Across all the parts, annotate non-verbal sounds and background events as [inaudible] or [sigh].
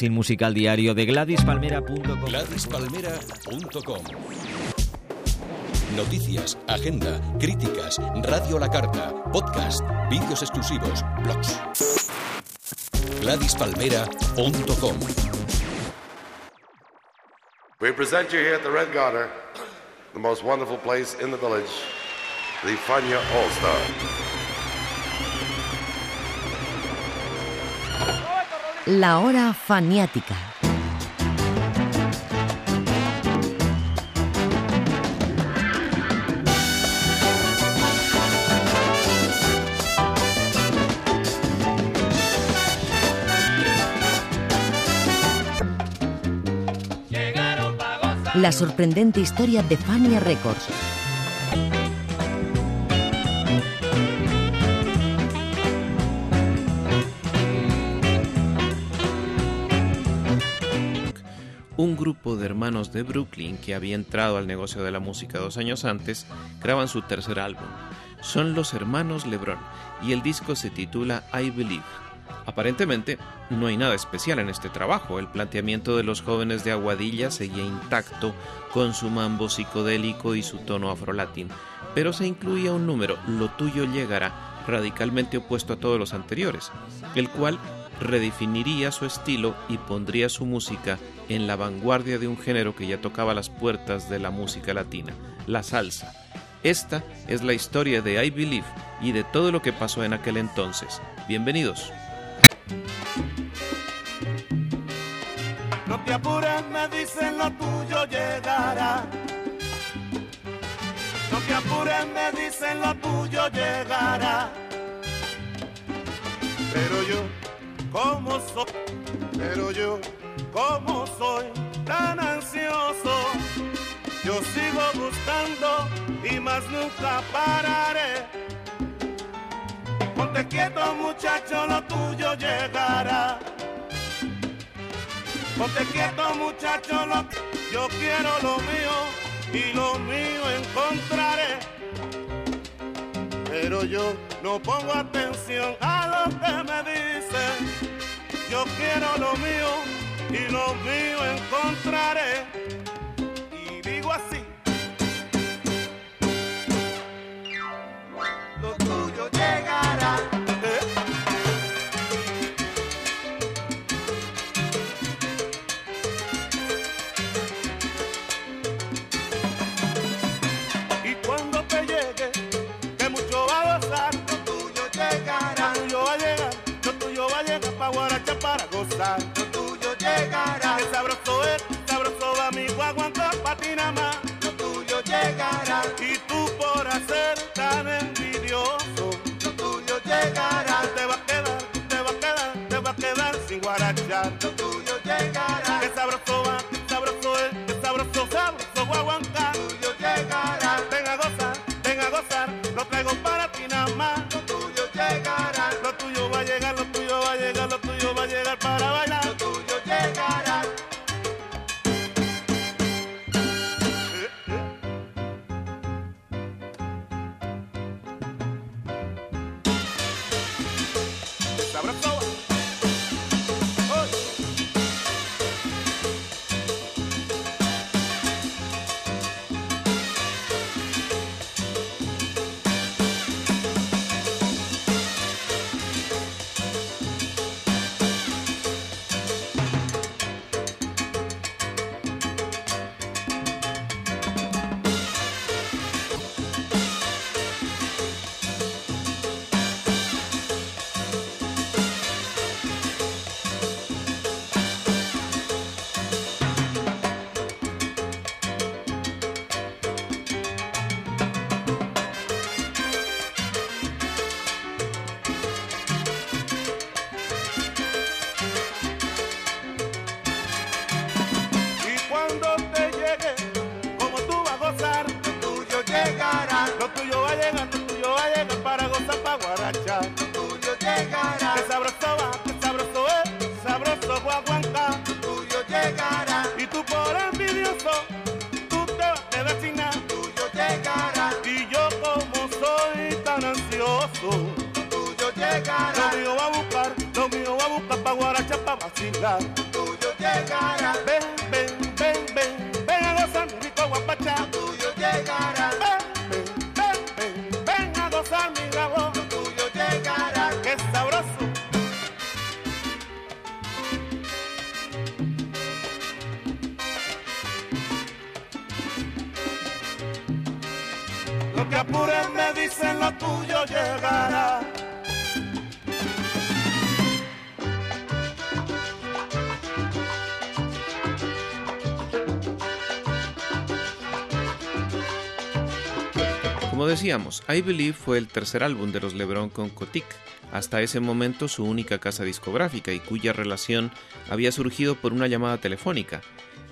Sin musical diario de GladysPalmera.com. GladysPalmera.com Noticias, agenda, críticas, radio a la carta, podcast, vídeos exclusivos, blogs. GladysPalmera.com We present you here at the Red Garter, the most wonderful place in the village, the Fania All Star. La hora faniática. La sorprendente historia de Fania Records. Grupo de hermanos de Brooklyn que había entrado al negocio de la música dos años antes graban su tercer álbum. Son los hermanos LeBron y el disco se titula I Believe. Aparentemente, no hay nada especial en este trabajo. El planteamiento de los jóvenes de Aguadilla seguía intacto con su mambo psicodélico y su tono afrolatín, pero se incluía un número, Lo tuyo llegará, radicalmente opuesto a todos los anteriores, el cual redefiniría su estilo y pondría su música en la vanguardia de un género que ya tocaba las puertas de la música latina, la salsa. Esta es la historia de I Believe y de todo lo que pasó en aquel entonces. Bienvenidos. Me dicen tuyo llegará. Me dicen tuyo llegará. Pero yo, soy, pero yo, como soy tan ansioso, yo sigo buscando y más nunca pararé. Ponte quieto muchacho, lo tuyo llegará. Ponte quieto muchacho, lo, yo quiero lo mío y lo mío encontraré. Pero yo no pongo atención a lo que me dicen. Yo quiero lo mío y lo mío encontraré. Abra Como decíamos, I Believe fue el tercer álbum de los LeBron con Kotick, hasta ese momento su única casa discográfica y cuya relación había surgido por una llamada telefónica.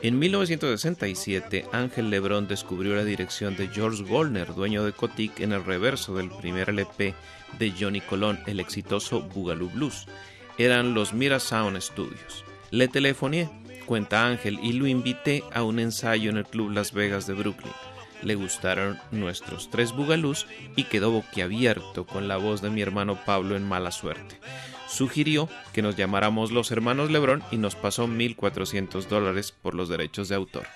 En 1967, Ángel LeBron descubrió la dirección de George Goldner, dueño de Kotick, en el reverso del primer LP de Johnny Colón, el exitoso Boogaloo Blues. Eran los Mira Sound Studios. Le telefoné, cuenta Ángel, y lo invité a un ensayo en el Club Las Vegas de Brooklyn le gustaron nuestros tres bugalús y quedó boquiabierto con la voz de mi hermano Pablo en mala suerte. Sugirió que nos llamáramos los hermanos Lebrón y nos pasó 1.400 dólares por los derechos de autor.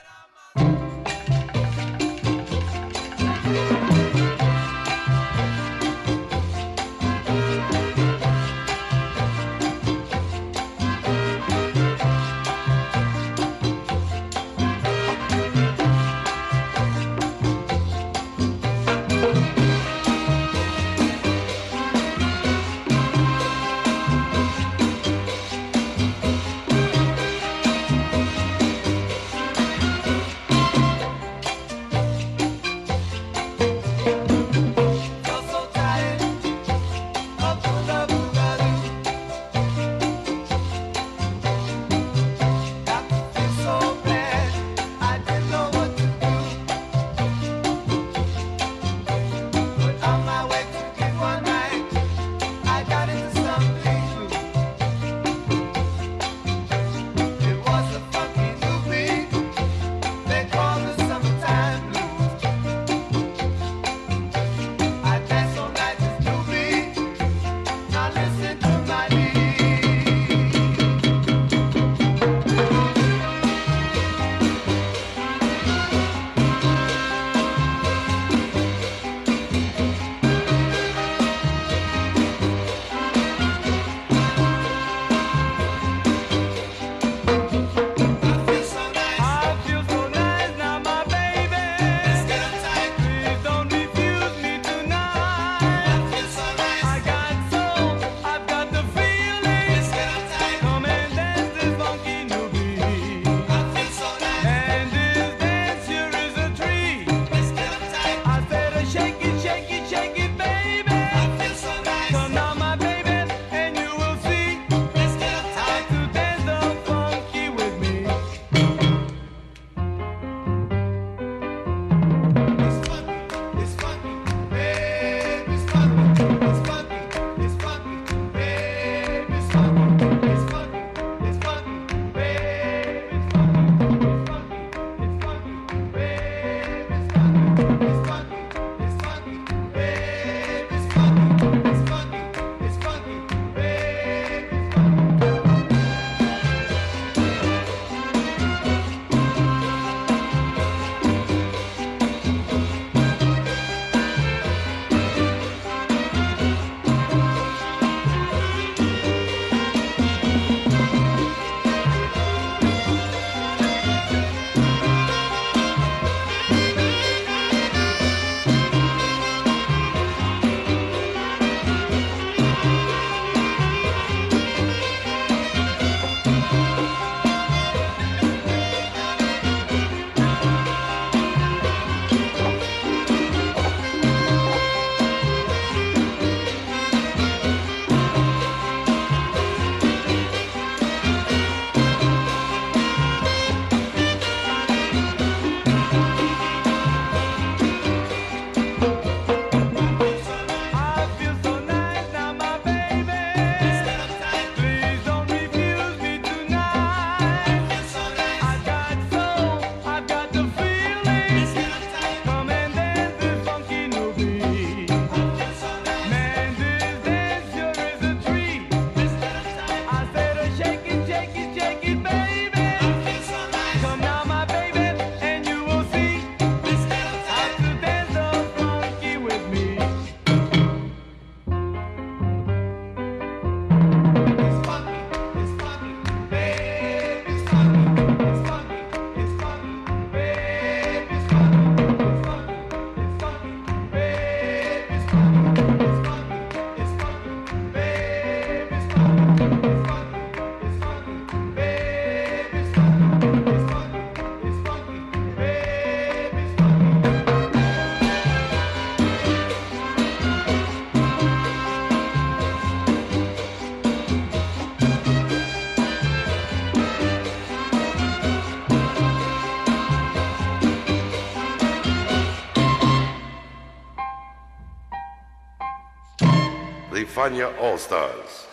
Fania All Stars.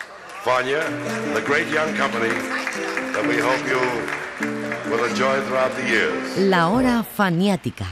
Fania, the great young company that we hope you will enjoy throughout the years. La hora faniática.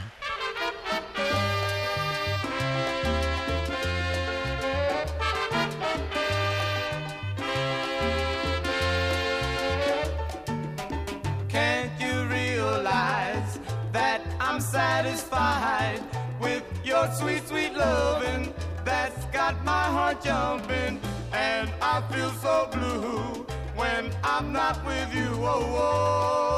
Can't you realize that I'm satisfied with your sweet, sweet loving that's got my heart jumping? And I feel so blue when I'm not with you. Oh, oh,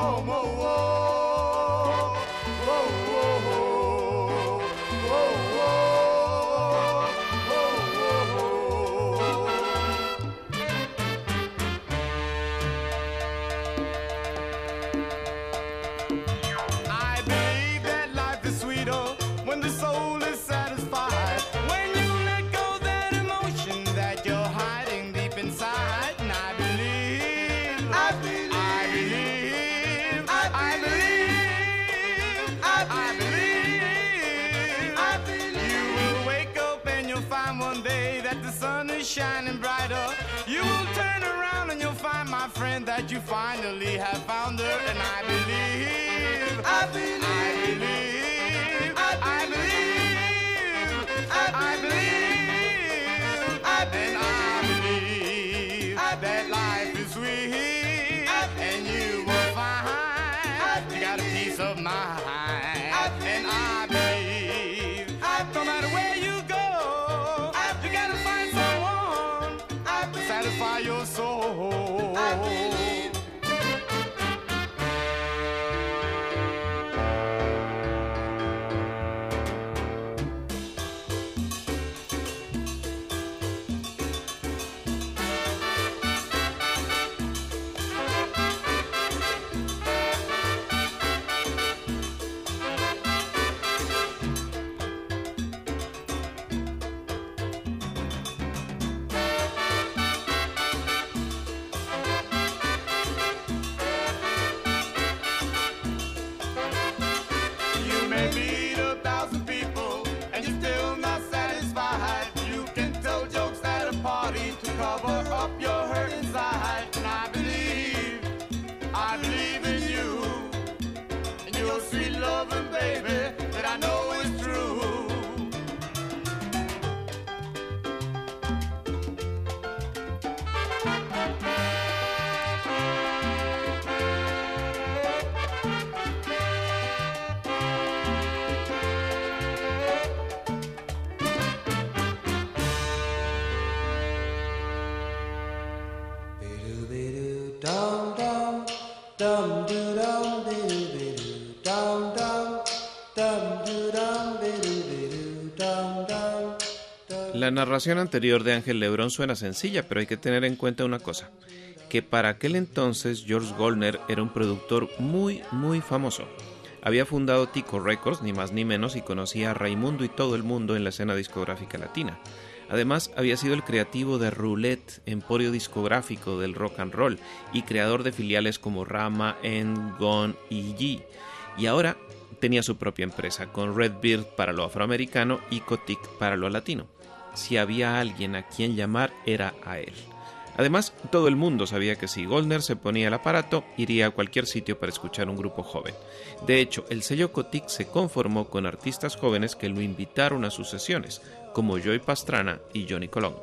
home. Oh, that you finally have found her. And I believe, I believe, I believe, I believe, I believe, I believe, and I believe that life is sweet, and you will find you got a peace of mind. La narración anterior de Ángel Lebrón suena sencilla, pero hay que tener en cuenta una cosa, que para aquel entonces George Goldner era un productor muy, muy famoso. Había fundado Tico Records, ni más ni menos, y conocía a Raimundo y todo el mundo en la escena discográfica latina. Además, había sido el creativo de Roulette, emporio discográfico del rock and roll, y creador de filiales como Rama, End, Gone y G. Y ahora tenía su propia empresa, con Redbeard para lo afroamericano y Cotic para lo latino. Si había alguien a quien llamar, era a él. Además, todo el mundo sabía que si Goldner se ponía el aparato, iría a cualquier sitio para escuchar un grupo joven. De hecho, el sello Cotic se conformó con artistas jóvenes que lo invitaron a sus sesiones, como Joy Pastrana y Johnny Colón.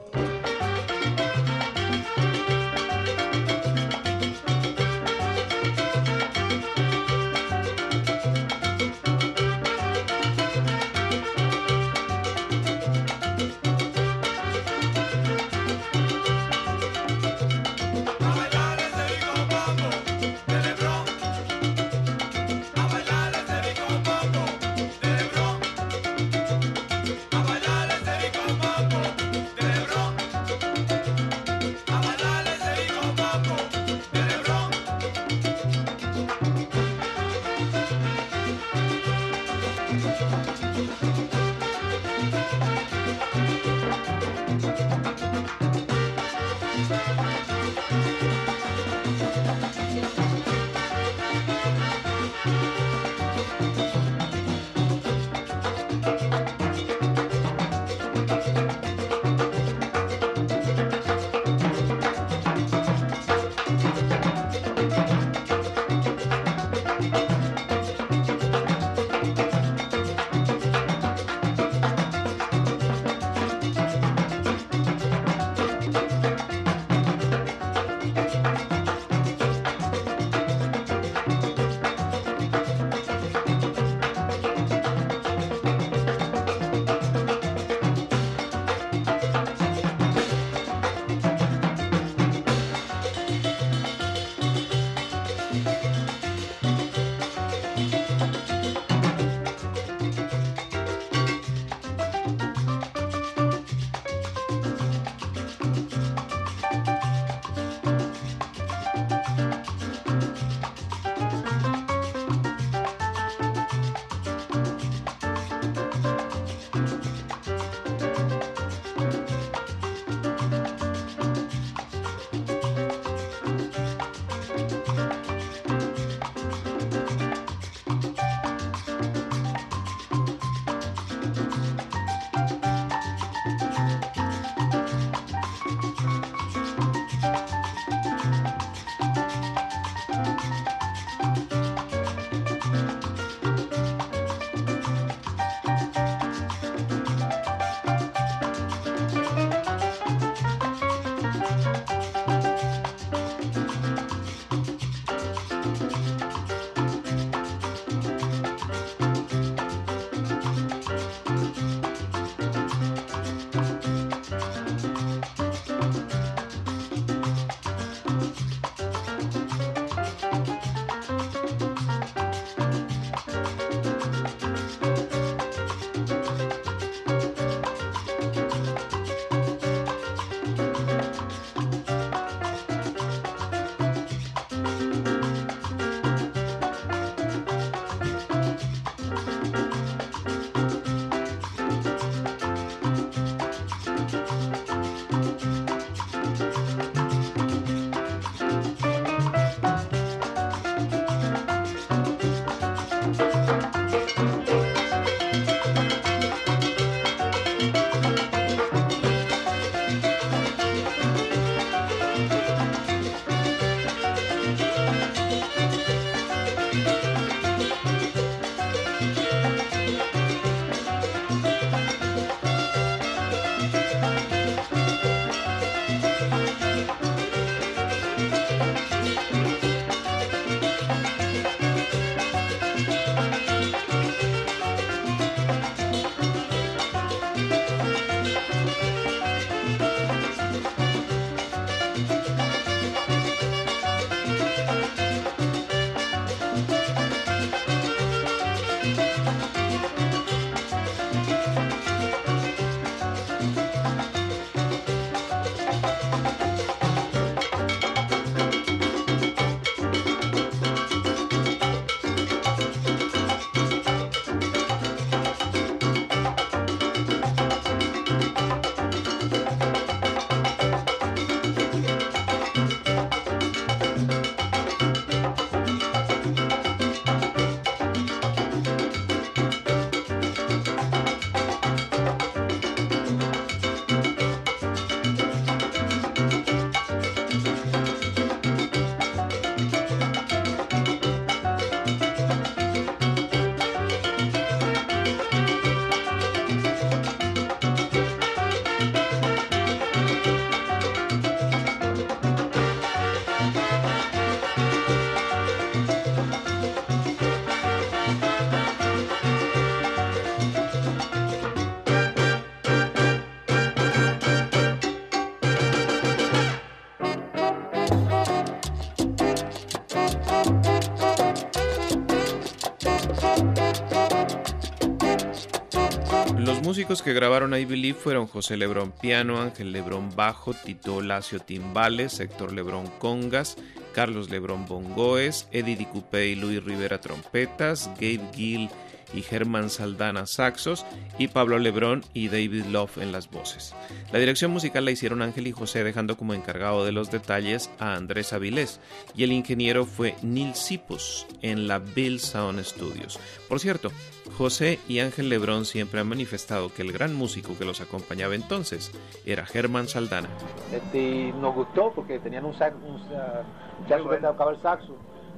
Músicos que grabaron I Believe fueron José Lebrón piano, Ángel Lebrón bajo, Tito Lacio timbales, Héctor Lebrón congas, Carlos Lebrón bongoes, Eddie Dicupé y Luis Rivera trompetas, Gabe Gill y Germán Saldana saxos y Pablo Lebrón y David Love en las voces. La dirección musical la hicieron Ángel y José dejando como encargado de los detalles a Andrés Avilés y el ingeniero fue Neil Sipus en la Bill Sound Studios. Por cierto, José y Ángel Lebrón siempre han manifestado que el gran músico que los acompañaba entonces era Germán Saldana. Este, nos gustó porque tenían un saxo, un, uh, muchacho que tocaba el saxo,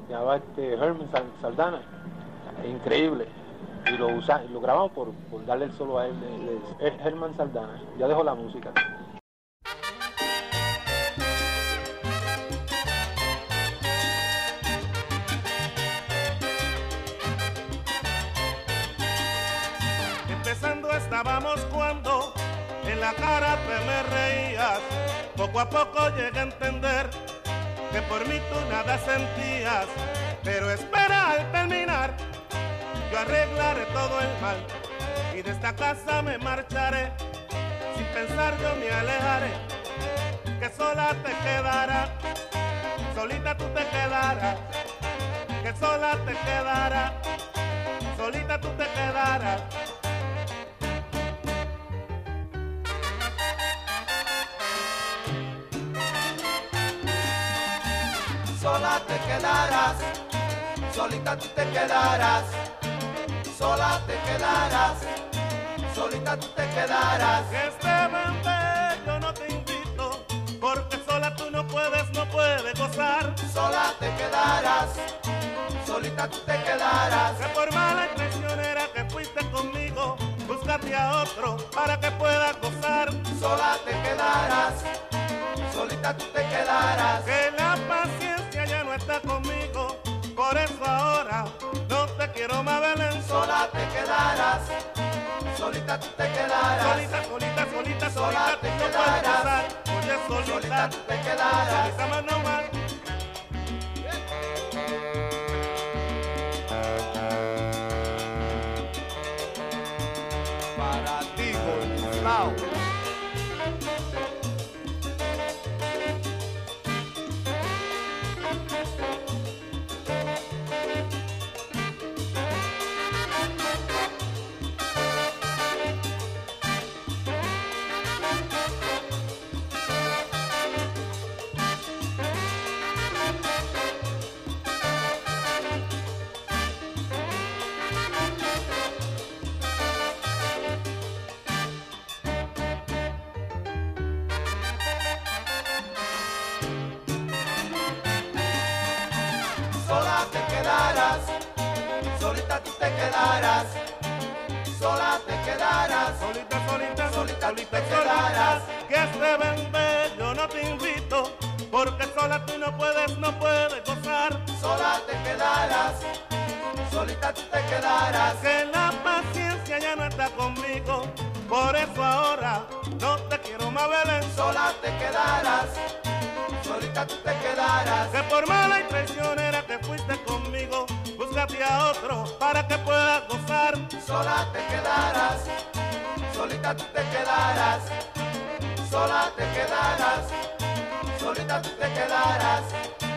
llamaba este Herman Saldana, increíble. Y lo, usa, lo grabamos por, por darle el solo a él, es Herman Saldana. Ya dejó la música. Estábamos cuando en la cara te me reías. Poco a poco llegué a entender que por mí tú nada sentías. Pero espera al terminar, yo arreglaré todo el mal. Y de esta casa me marcharé. Sin pensar yo me alejaré. Que sola te quedará. Solita tú te quedarás. Que sola te quedará. Solita tú te quedarás. Te quedarás, solita tú te quedarás, sola te quedarás, solita tú te quedarás. Que este bebé yo no te invito, porque sola tú no puedes, no puedes gozar. Sola te quedarás, solita tú te quedarás. Que por mala y traicionera que fuiste conmigo, búscate a otro para que puedas gozar. Sola te quedarás, solita tú te quedarás. Que está conmigo, por eso ahora no te quiero más Belén. Sola te quedarás, solita tú te quedarás. Solita, solita, solita, Sola solita, te no quedarás. Oye, solita, Solita tú te quedarás. solita más no más. Para ti, Gustavo. Te quedarás, sola te quedarás. Solita, solita, Solita solita, te quedarás. que este bebé yo no te invito, porque sola tú no puedes, no puedes gozar. Sola te quedarás, solita tú te quedarás. Que la paciencia ya no está conmigo, por eso ahora no te quiero más Belén. Sola te quedarás, solita tú te quedarás. Que por mala y traicionera que fuiste conmigo, a otro para que puedas gozar. Sola te quedarás, solita tú te quedarás. Sola te quedarás, solita tú te quedarás.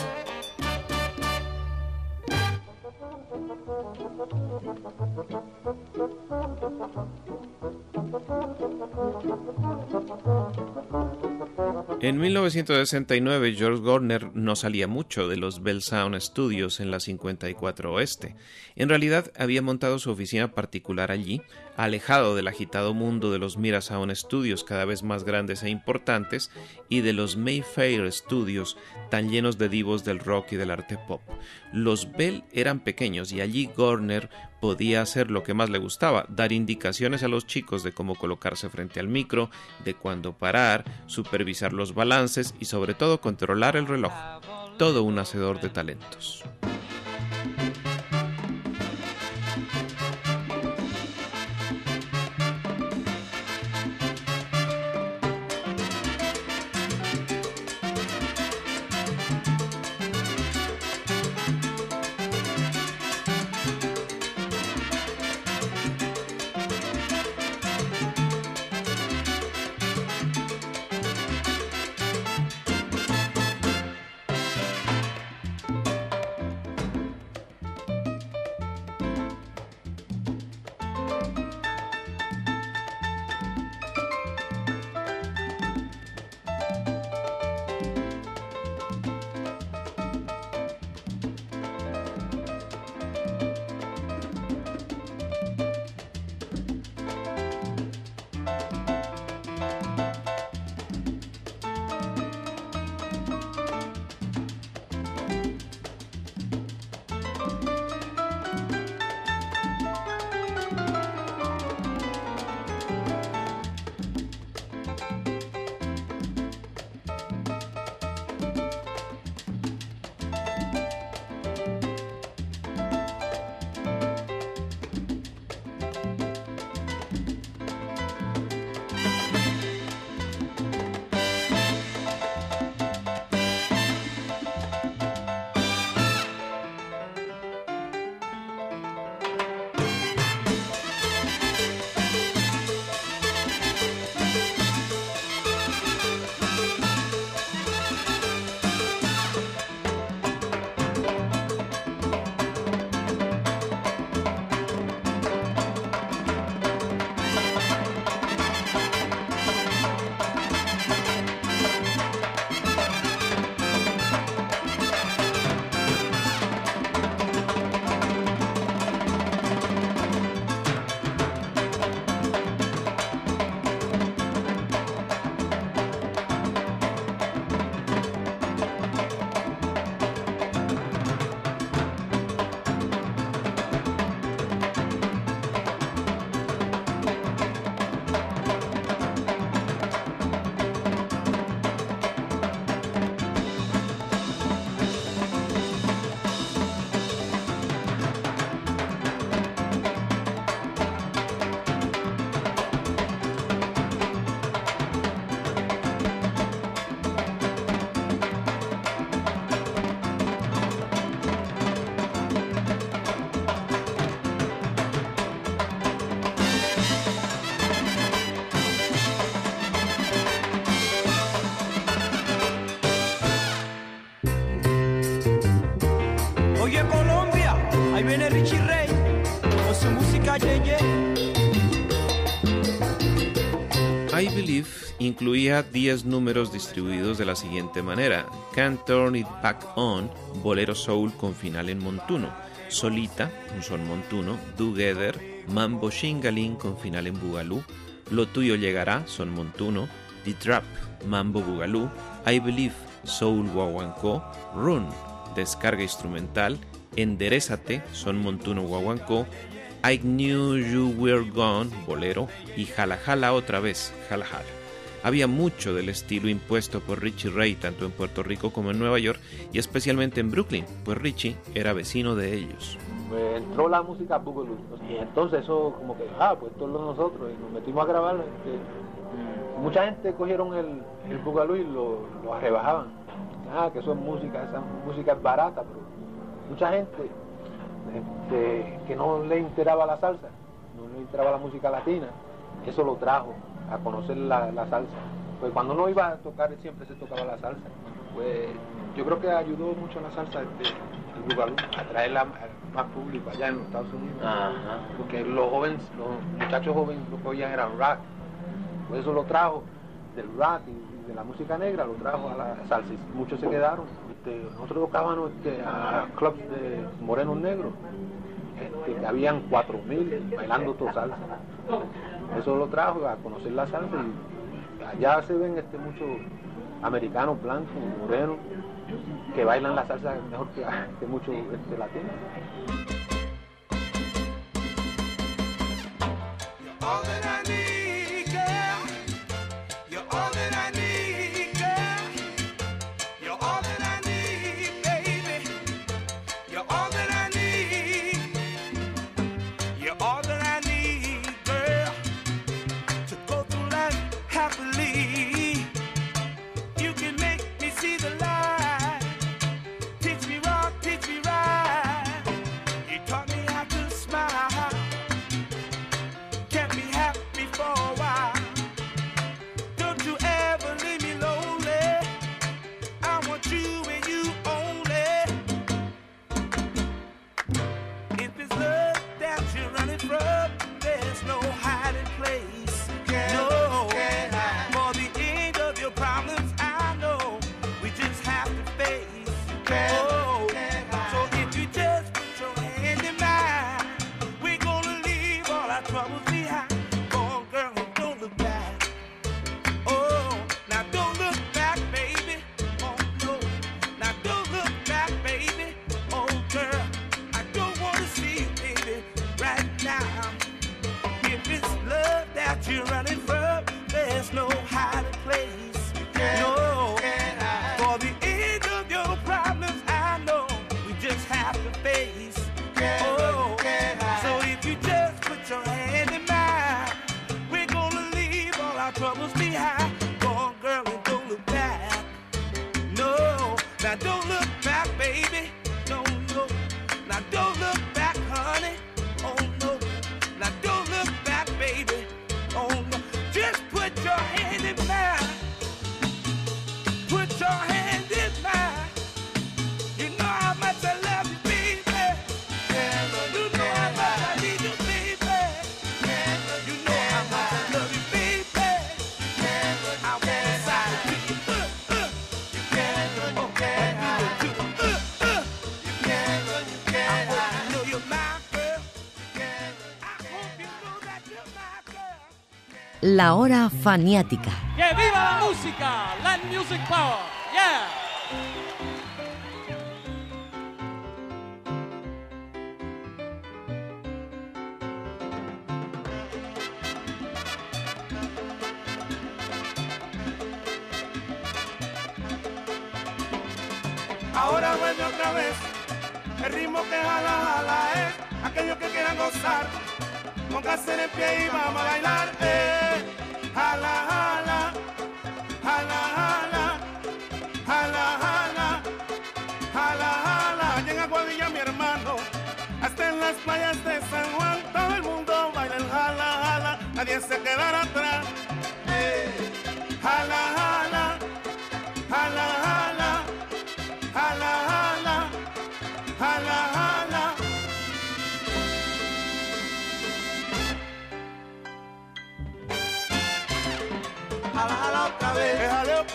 En 1969, George Gorner no salía mucho de los Bell Sound Studios en la 54 Oeste. En realidad, había montado su oficina particular allí, alejado del agitado mundo de los Mira Sound Studios cada vez más grandes e importantes y de los Mayfair Studios tan llenos de divos del rock y del arte pop. Los Bell eran pequeños y allí Gorner podía hacer lo que más le gustaba, dar indicaciones a los chicos de cómo colocarse frente al micro, de cuándo parar, supervisar los balances y sobre todo controlar el reloj. Todo un hacedor de talentos. Incluía 10 números distribuidos de la siguiente manera: Can't Turn It Back On, Bolero Soul con final en montuno, Solita, un son montuno, Together, Mambo Shingaling con final en bugalú, Lo Tuyo Llegará, son montuno, The Trap, Mambo Bugalú, I Believe, Soul Guaguancó, Run, descarga instrumental, Enderezate, son montuno guaguancó, I Knew You Were Gone, bolero, y Jala Jala otra vez, Jala Jala. Había mucho del estilo impuesto por Richie Ray tanto en Puerto Rico como en Nueva York y especialmente en Brooklyn, pues Richie era vecino de ellos. Pues entró la música Boogaloo y entonces eso como que, ah, pues todos nosotros y nos metimos a grabar. Este, mucha gente cogieron el, el Boogaloo y lo, lo rebajaban. Ah, que eso es música, esa música es barata, pero mucha gente este, que no le enteraba la salsa, no le enteraba la música latina, eso lo trajo a conocer la, la salsa. Pues cuando uno iba a tocar siempre se tocaba la salsa. Pues yo creo que ayudó mucho la salsa este, el Boogaloo, a traerla más público allá en los Estados Unidos. Porque los jóvenes, los muchachos jóvenes lo que oían era rock. Por eso lo trajo del rock y de la música negra, lo trajo a la salsa. y Muchos se quedaron. Este, nosotros tocábamos este, a clubs de morenos negros, este, que habían 4.000 bailando toda salsa. Eso lo trajo a conocer la salsa y allá se ven este, muchos americanos blancos, morenos, que bailan la salsa mejor que, [laughs] muchos este, latinos. La hora faniática. ¡Que viva la música! Land Music Power. Yeah. Se quedará atrás.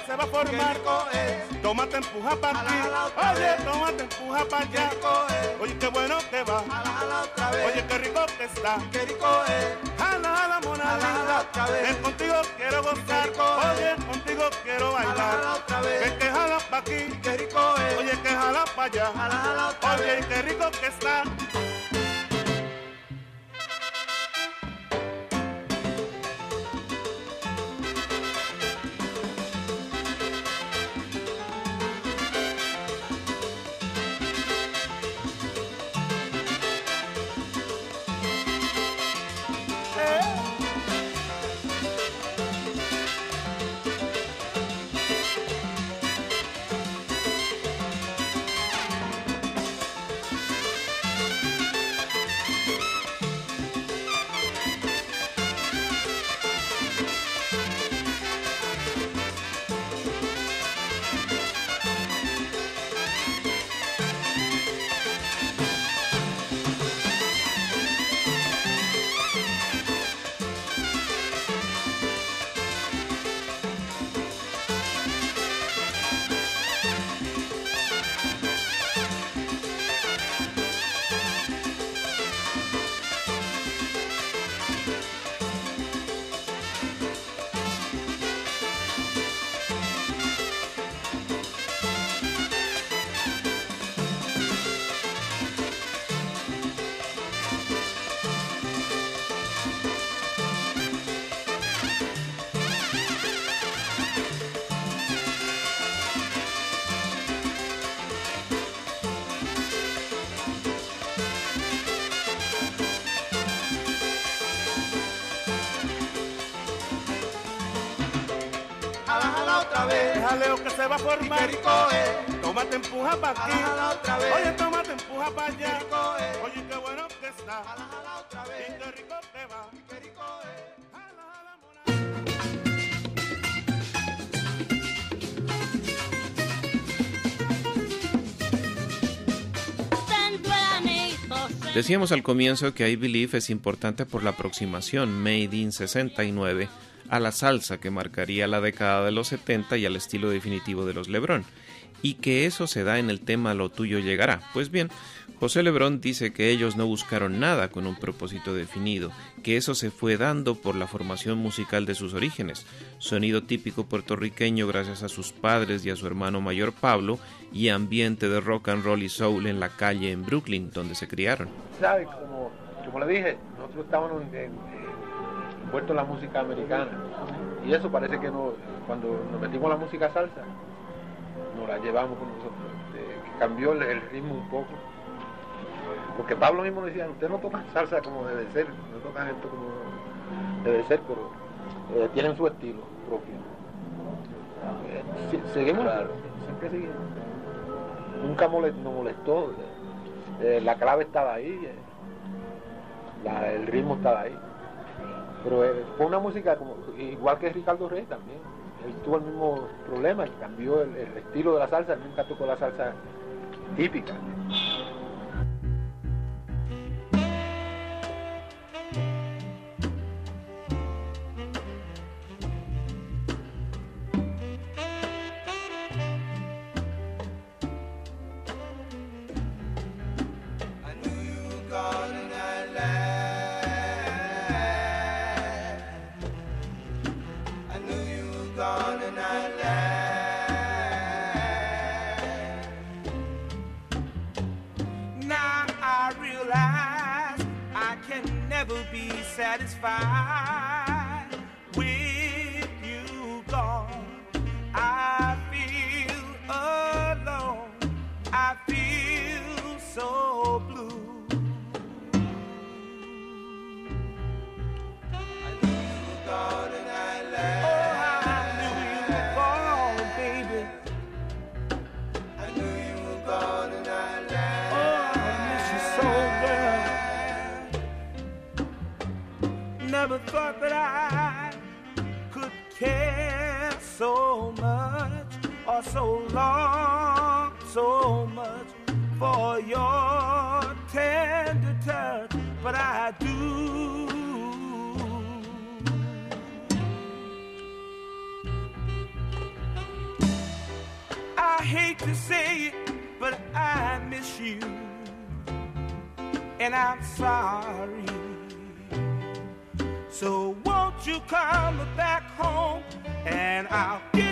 Se va a formar. Tómate, empuja para aquí. Oye, tómate, empuja para allá. Oye, qué bueno que va. Oye, qué rico que está. Qué rico es. Jala, jala, mona. Ven contigo quiero gozar. Oye, contigo quiero bailar. Ven que jala pa' aquí. Qué rico es. Oye, que jala pa' allá. Oye, qué rico que está. Jaleo que se va a formar. Qué rico es. Tómate, empuja pa' aquí. Jala, otra vez. Oye, tómate, empuja pa' allá. Es. Oye, qué bueno que está. Jala, jala otra vez. Y qué rico te va. Qué rico es. Jala, jala, mona. Decíamos al comienzo que I Believe es importante por la aproximación Made in 69 a la salsa que marcaría la década de los 70 y al estilo definitivo de los Lebrón, y que eso se da en el tema Lo tuyo llegará. Pues bien, José Lebrón dice que ellos no buscaron nada con un propósito definido, que eso se fue dando por la formación musical de sus orígenes, sonido típico puertorriqueño gracias a sus padres y a su hermano mayor Pablo, y ambiente de rock and roll y soul en la calle en Brooklyn, donde se criaron. ¿Sabe? Como, como le dije, nosotros estábamos en la música americana. Y eso parece que no, cuando nos metimos la música salsa, nos la llevamos con nosotros. eh, que cambió el, el ritmo un poco. Porque Pablo mismo decía, usted no toca salsa como debe ser, no tocan esto como debe ser, pero eh, tienen su estilo propio. Eh, si- seguimos, siempre seguimos. Nunca nos molestó. eh, la clave estaba ahí, la- el ritmo estaba ahí. Pero eh, fue una música como, igual que Ricardo Rey también. Él tuvo el mismo problema, cambió el, estilo de la salsa, nunca tocó la salsa típica. And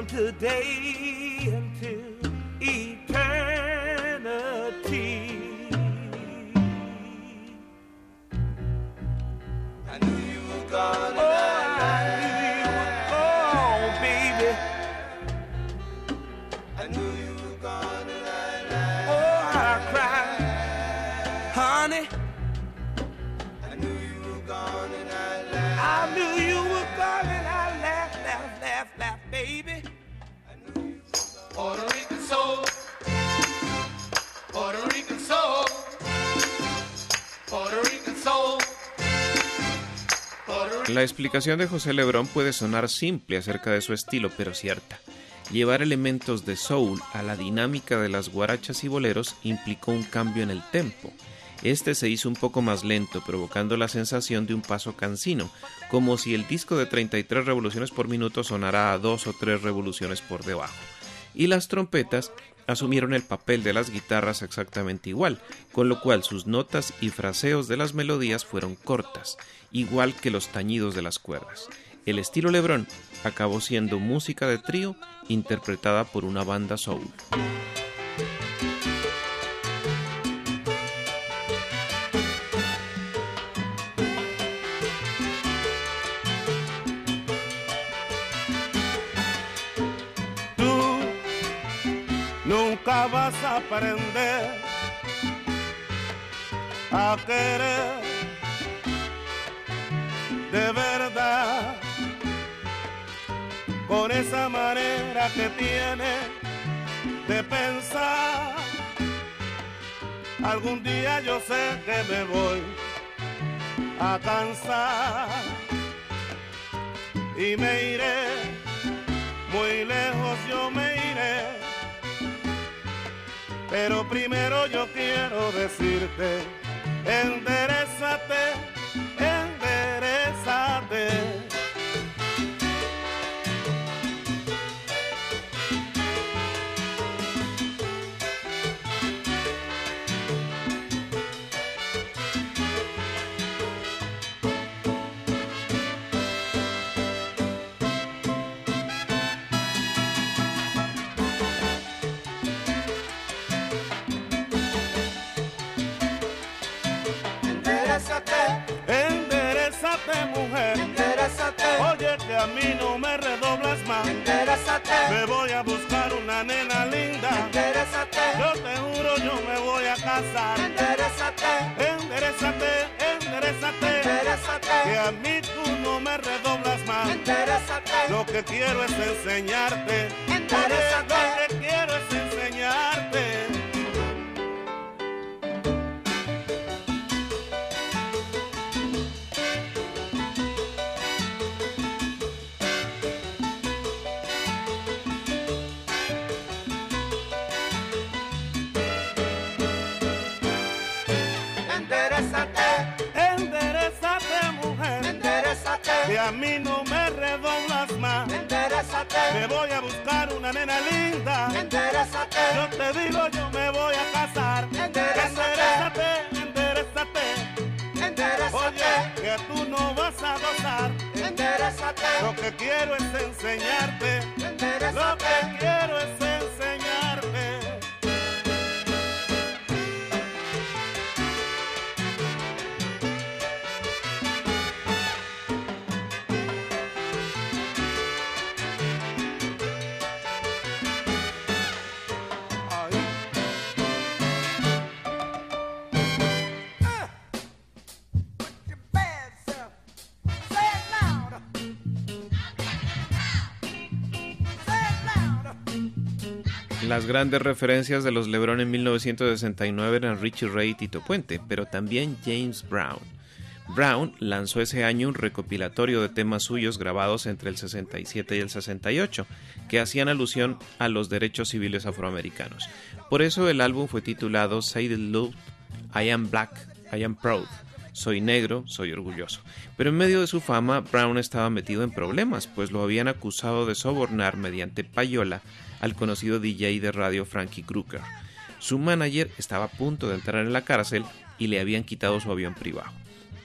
from today La explicación de José Lebrón puede sonar simple acerca de su estilo, pero cierta. Llevar elementos de soul a la dinámica de las guarachas y boleros implicó un cambio en el tempo. Este se hizo un poco más lento, provocando la sensación de un paso cansino, como si el disco de 33 revoluciones por minuto sonara a dos o tres revoluciones por debajo. Y las trompetas asumieron el papel de las guitarras exactamente igual, con lo cual sus notas y fraseos de las melodías fueron cortas, igual que los tañidos de las cuerdas. El estilo Lebrón acabó siendo música de trío interpretada por una banda soul. Tú nunca vas a aprender a querer esa manera que tiene de pensar. Algún día yo sé que me voy a cansar y me iré muy lejos yo me iré, pero primero yo quiero decirte, enderezate. Me voy a buscar una nena linda. enderezate, Yo te juro, yo me voy a casar. enderezate, Enderezate, enderezate. enderezate, Que a mí tú no me redoblas más. enderezate, Lo que quiero es enseñarte. Enderezate. Lo que quiero es enseñarte. A mí no me redoblas más. Me enderezate, voy a buscar una nena linda. enderezate, Yo te digo, yo me voy a casar. Enderezate, enderezate. enderezate, Oye, que tú no vas a gozar. enderezate, Lo que quiero es enseñarte. Lo enderezate. que quiero es enseñarte. Las grandes referencias de los LeBron en 1969 eran Richie Ray y Tito Puente, pero también James Brown. Brown lanzó ese año un recopilatorio de temas suyos grabados entre el 67 y el 68, que hacían alusión a los derechos civiles afroamericanos. Por eso el álbum fue titulado Say the Love, I Am Black, I Am Proud. Soy negro, soy orgulloso. Pero en medio de su fama, Brown estaba metido en problemas, pues lo habían acusado de sobornar mediante payola al conocido DJ de radio Frankie Krueger. Su manager estaba a punto de entrar en la cárcel y le habían quitado su avión privado.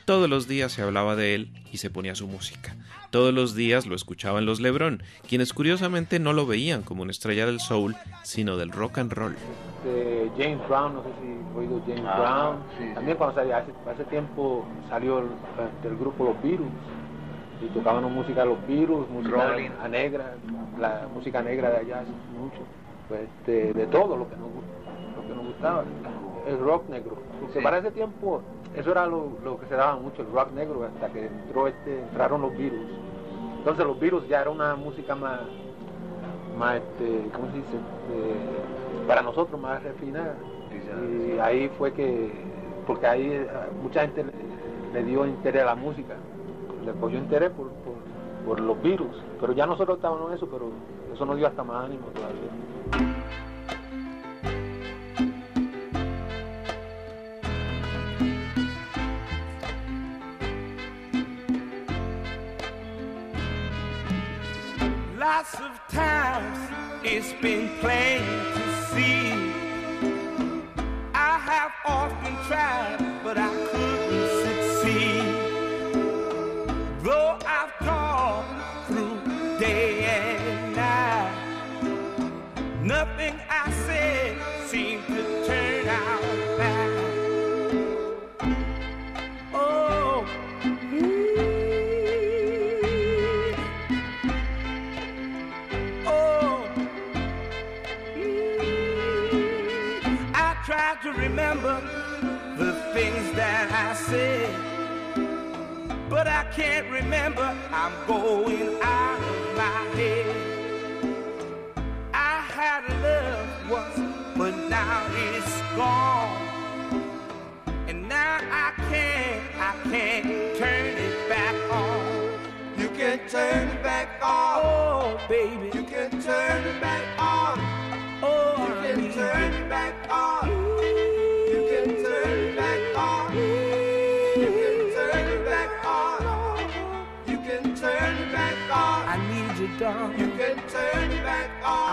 Todos los días se hablaba de él y se ponía su música. Todos los días lo escuchaban los Lebron, quienes curiosamente no lo veían como una estrella del soul, sino del rock and roll. Este, James Brown, no sé si oído James Ah, Brown. sí. También cuando salió, hace, hace tiempo salió el, del grupo Los Virus y tocaban música de los Virus, música Rolling. a negra, la música negra de allá mucho. Pues este, de todo lo que nos, lo que nos gustaba, el rock negro. Porque Sí. para ese tiempo eso era lo, lo que se daba mucho, el rock negro, hasta que entró este, entraron los Virus. Entonces los Virus ya era una música más, más este, ¿cómo se dice? Este, para nosotros más refinada. Y ahí fue que, porque ahí eh, mucha gente le, le dio interés a la música, le cogió interés por, por, por los virus, pero ya nosotros estábamos en eso, pero eso nos dio hasta más ánimo todavía. Lots of times it's been plain to see. I have often tried, but I couldn't I've gone through day and night, nothing I said seemed to turn out right. Oh. Mm. Oh, mm. I try to remember the things that I said, but I can't remember. I'm going out of my head. I had love once, but now it's gone, and now I can't, I can't turn it back on. You can turn it back on. Oh, baby. You can turn it back on.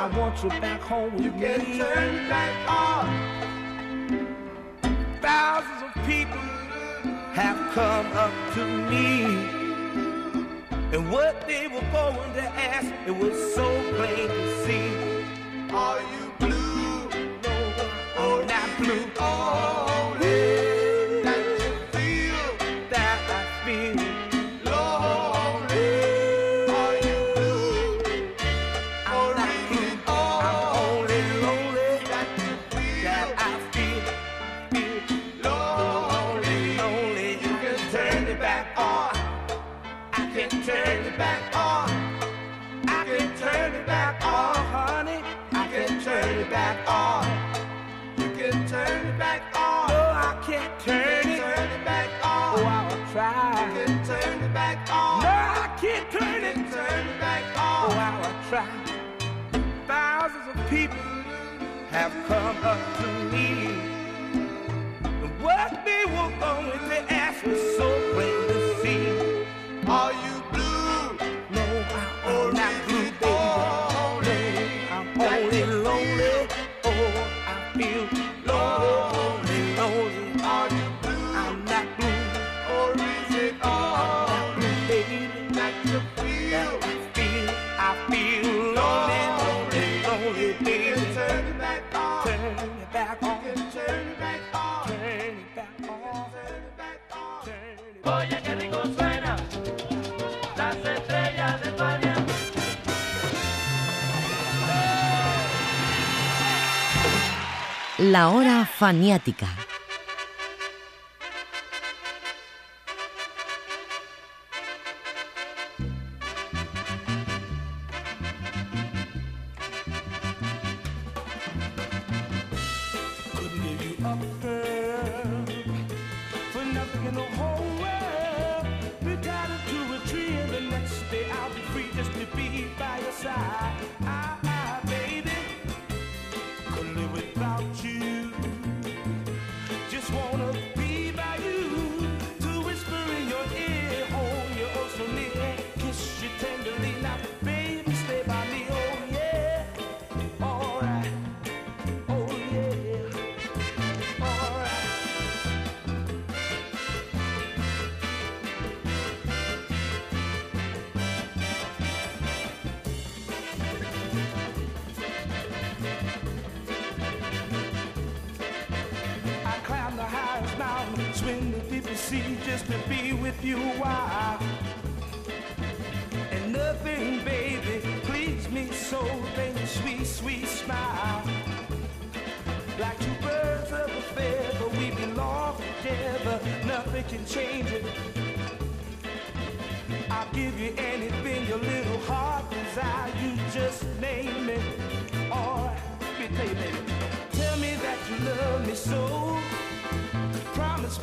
I want you back home with you me. You can turn back on. Thousands of people have come up to me. And what they were going to ask, it was so plain to see. Are you blue? No, not blue. Only Thousands of people have come up to me. What they were going to ask was so plain La hora faniática.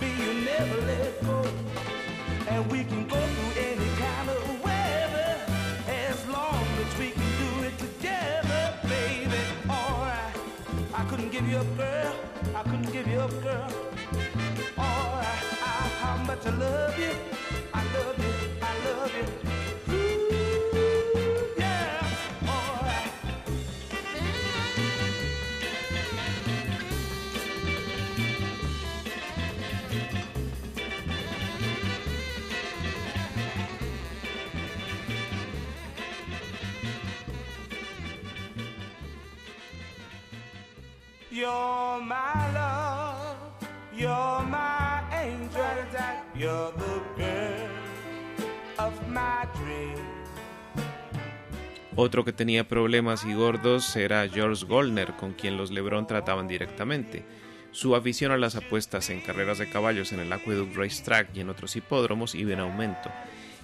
Me you'll never let go. And we can go through any kind of weather as long as we can do it together, baby. Alright. I couldn't give you up, girl. I couldn't give you up, girl. Alright. How much I love you. I love you. I love you. Otro que tenía problemas y gordos era George Goldner, con quien los LeBron trataban directamente. Su afición a las apuestas en carreras de caballos en el Aqueduct Racetrack y en otros hipódromos iba en aumento.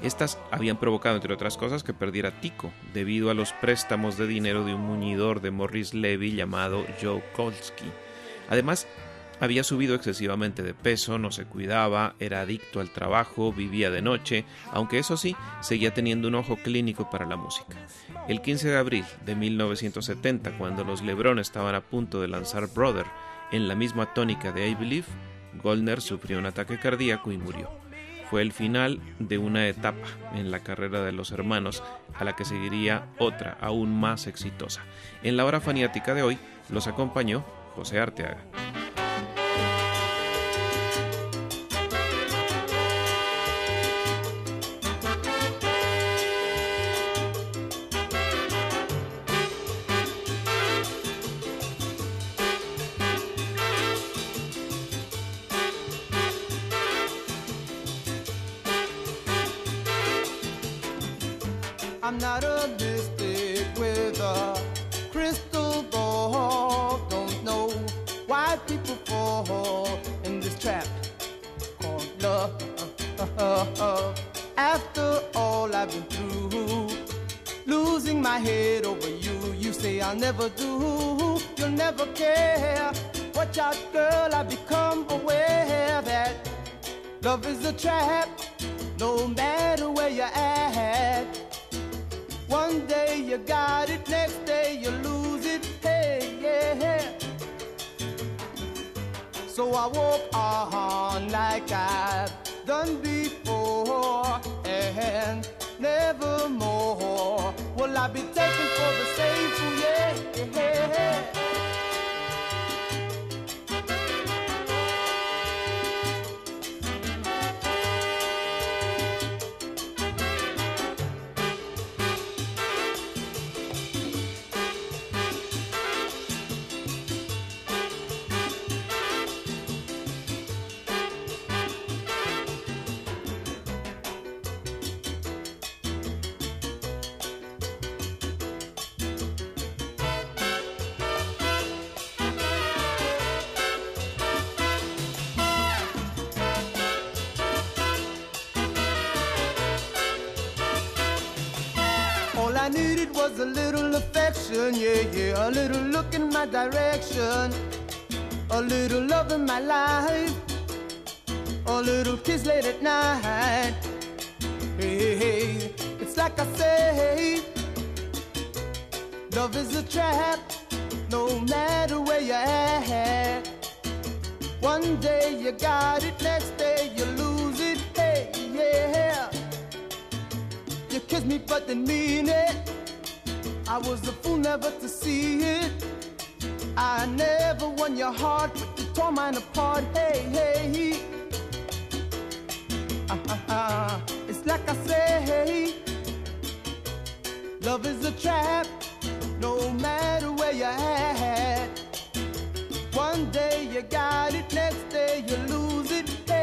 Estas habían provocado, entre otras cosas, que perdiera Tico, debido a los préstamos de dinero de un muñidor de Morris Levy llamado Joe Kolsky. Además, había subido excesivamente de peso, no se cuidaba, era adicto al trabajo, vivía de noche, aunque eso sí, seguía teniendo un ojo clínico para la música. El 15 de abril de 1970, cuando los Lebron estaban a punto de lanzar Brother en la misma tónica de I Believe, Goldner sufrió un ataque cardíaco y murió. Fue el final de una etapa en la carrera de los hermanos, a la que seguiría otra aún más exitosa. En la hora faniática de hoy los acompañó José Arteaga. I'm not a mystic with a crystal ball. Don't know why people fall in this trap called love. After all I've been through, losing my head over you, you say I'll never do. You'll never care. Watch out, girl, I become aware that love is a trap. You got it, next day you lose it. Hey, yeah. So I walk on like I've done before, and never more will I be taken for the same. Yeah, yeah. Was a little affection, yeah, yeah. A little look in my direction, a little love in my life, a little kiss late at night. Hey, hey, it's like I say, love is a trap, no matter where you're at. One day you got it, next day you lose it. Hey, yeah. You kissed me but didn't mean it. I was a fool never to see it. I never won your heart, but you tore mine apart. Hey, hey. Ah, ah, ah. It's like I say, love is a trap, no matter where you're at. One day you got it, next day you lose it.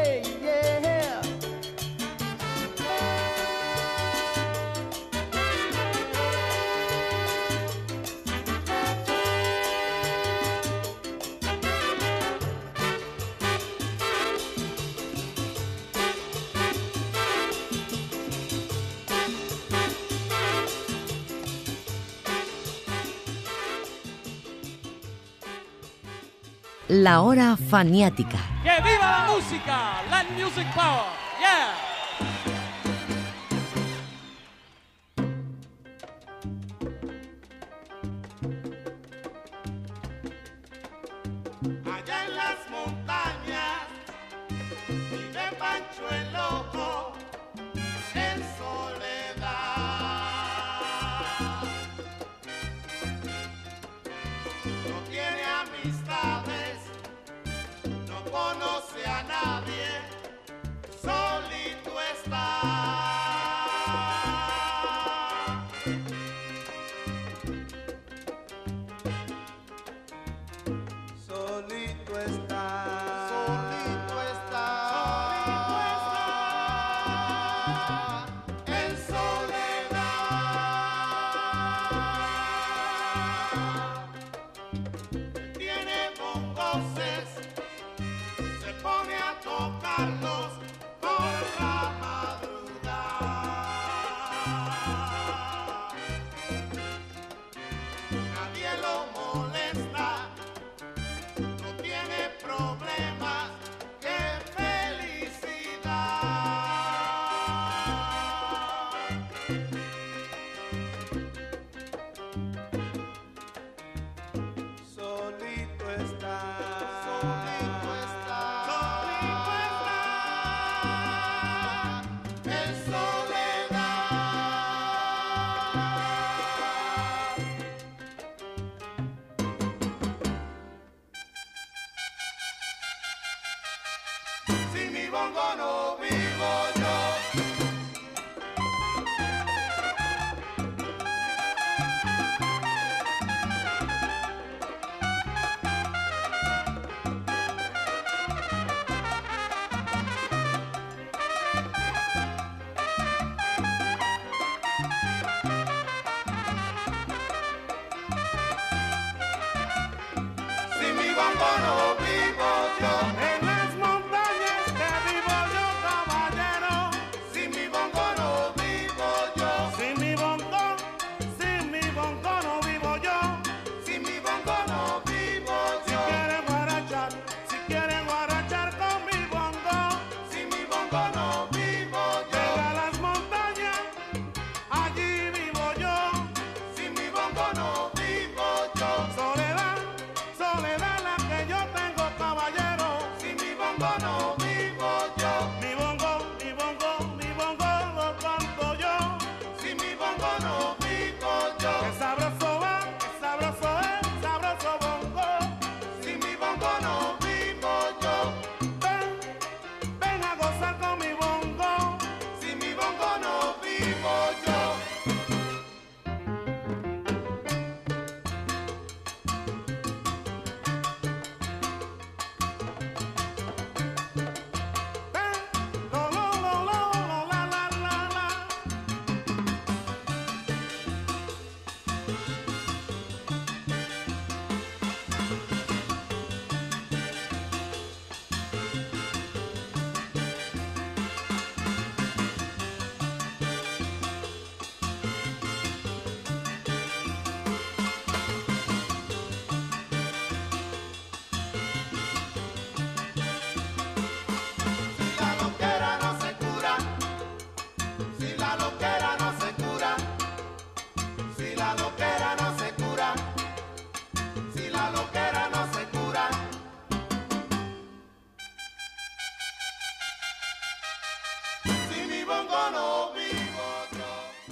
la hora faniática. ¡Que viva la música! Latin Music Power. Yeah.